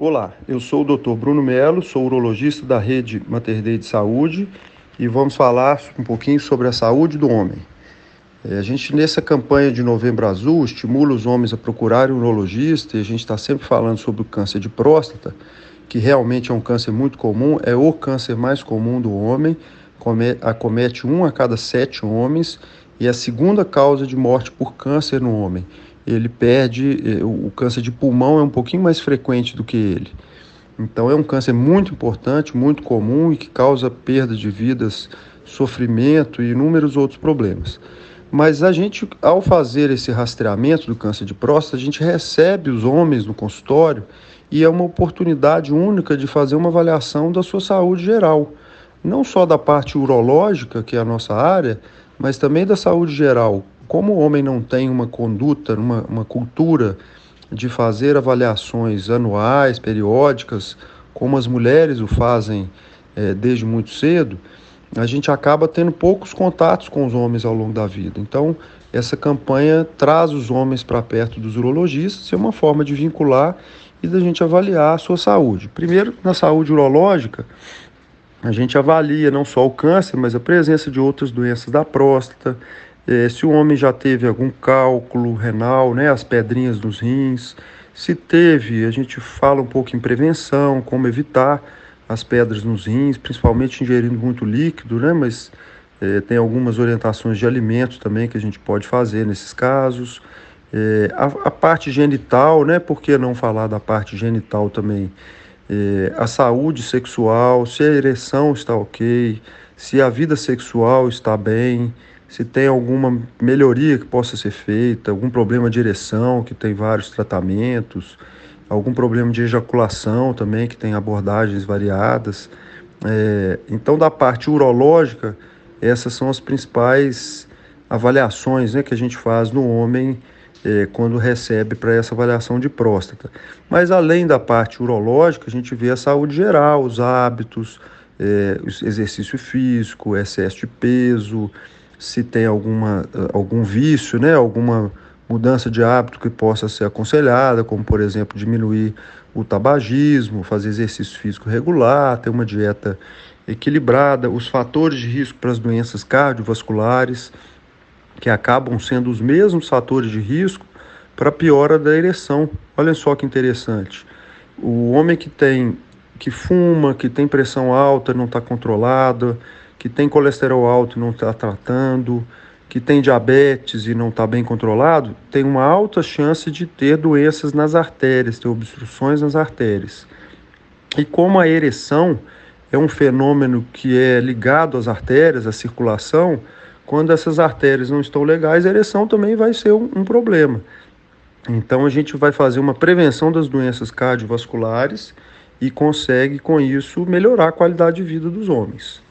Olá, eu sou o Dr. Bruno Melo, sou urologista da rede Mater Dei de Saúde e vamos falar um pouquinho sobre a saúde do homem. É, a gente, nessa campanha de Novembro Azul, estimula os homens a procurarem um urologista e a gente está sempre falando sobre o câncer de próstata, que realmente é um câncer muito comum, é o câncer mais comum do homem, acomete um a cada sete homens e é a segunda causa de morte por câncer no homem ele perde, eh, o câncer de pulmão é um pouquinho mais frequente do que ele. Então é um câncer muito importante, muito comum e que causa perda de vidas, sofrimento e inúmeros outros problemas. Mas a gente, ao fazer esse rastreamento do câncer de próstata, a gente recebe os homens no consultório e é uma oportunidade única de fazer uma avaliação da sua saúde geral. Não só da parte urológica, que é a nossa área, mas também da saúde geral, como o homem não tem uma conduta, uma, uma cultura de fazer avaliações anuais, periódicas, como as mulheres o fazem é, desde muito cedo, a gente acaba tendo poucos contatos com os homens ao longo da vida. Então, essa campanha traz os homens para perto dos urologistas, é uma forma de vincular e da gente avaliar a sua saúde. Primeiro, na saúde urológica, a gente avalia não só o câncer, mas a presença de outras doenças da próstata, é, se o homem já teve algum cálculo renal, né, as pedrinhas nos rins, se teve, a gente fala um pouco em prevenção, como evitar as pedras nos rins, principalmente ingerindo muito líquido, né, mas é, tem algumas orientações de alimentos também que a gente pode fazer nesses casos. É, a, a, parte genital, né, por que não falar da parte genital também? É, a saúde sexual, se a ereção está ok, se a vida sexual está bem, se tem alguma melhoria que possa ser feita, algum problema de ereção, que tem vários tratamentos, algum problema de ejaculação também, que tem abordagens variadas. É, então, da parte urológica, essas são as principais avaliações né, que a gente faz no homem é, quando recebe para essa avaliação de próstata. Mas além da parte urológica, a gente vê a saúde geral, os hábitos, é, exercício físico, excesso de peso, se tem alguma, algum vício, né, alguma mudança de hábito que possa ser aconselhada, como por exemplo diminuir o tabagismo, fazer exercício físico regular, ter uma dieta equilibrada, os fatores de risco para as doenças cardiovasculares, que acabam sendo os mesmos fatores de risco para piora da ereção. Olha só que interessante. O homem que tem que fuma, que tem pressão alta, não está controlada, que tem colesterol alto e não está tratando, que tem diabetes e não está bem controlado, tem uma alta chance de ter doenças nas artérias, ter obstruções nas artérias. E como a ereção é um fenômeno que é ligado às artérias, à circulação, quando essas artérias não estão legais, a ereção também vai ser um, um problema. Então a gente vai fazer uma prevenção das doenças cardiovasculares e consegue com isso melhorar a qualidade de vida dos homens.